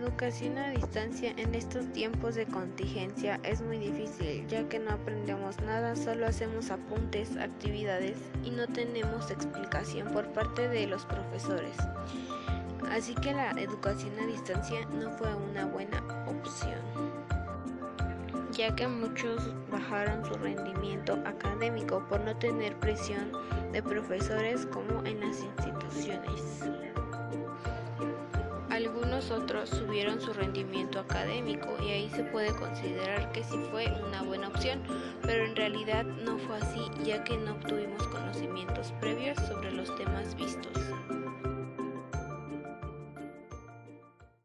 educación a distancia en estos tiempos de contingencia es muy difícil ya que no aprendemos nada, solo hacemos apuntes, actividades y no tenemos explicación por parte de los profesores. Así que la educación a distancia no fue una buena opción, ya que muchos bajaron su rendimiento académico por no tener presión de profesores como en las Otros subieron su rendimiento académico y ahí se puede considerar que sí fue una buena opción, pero en realidad no fue así ya que no obtuvimos conocimientos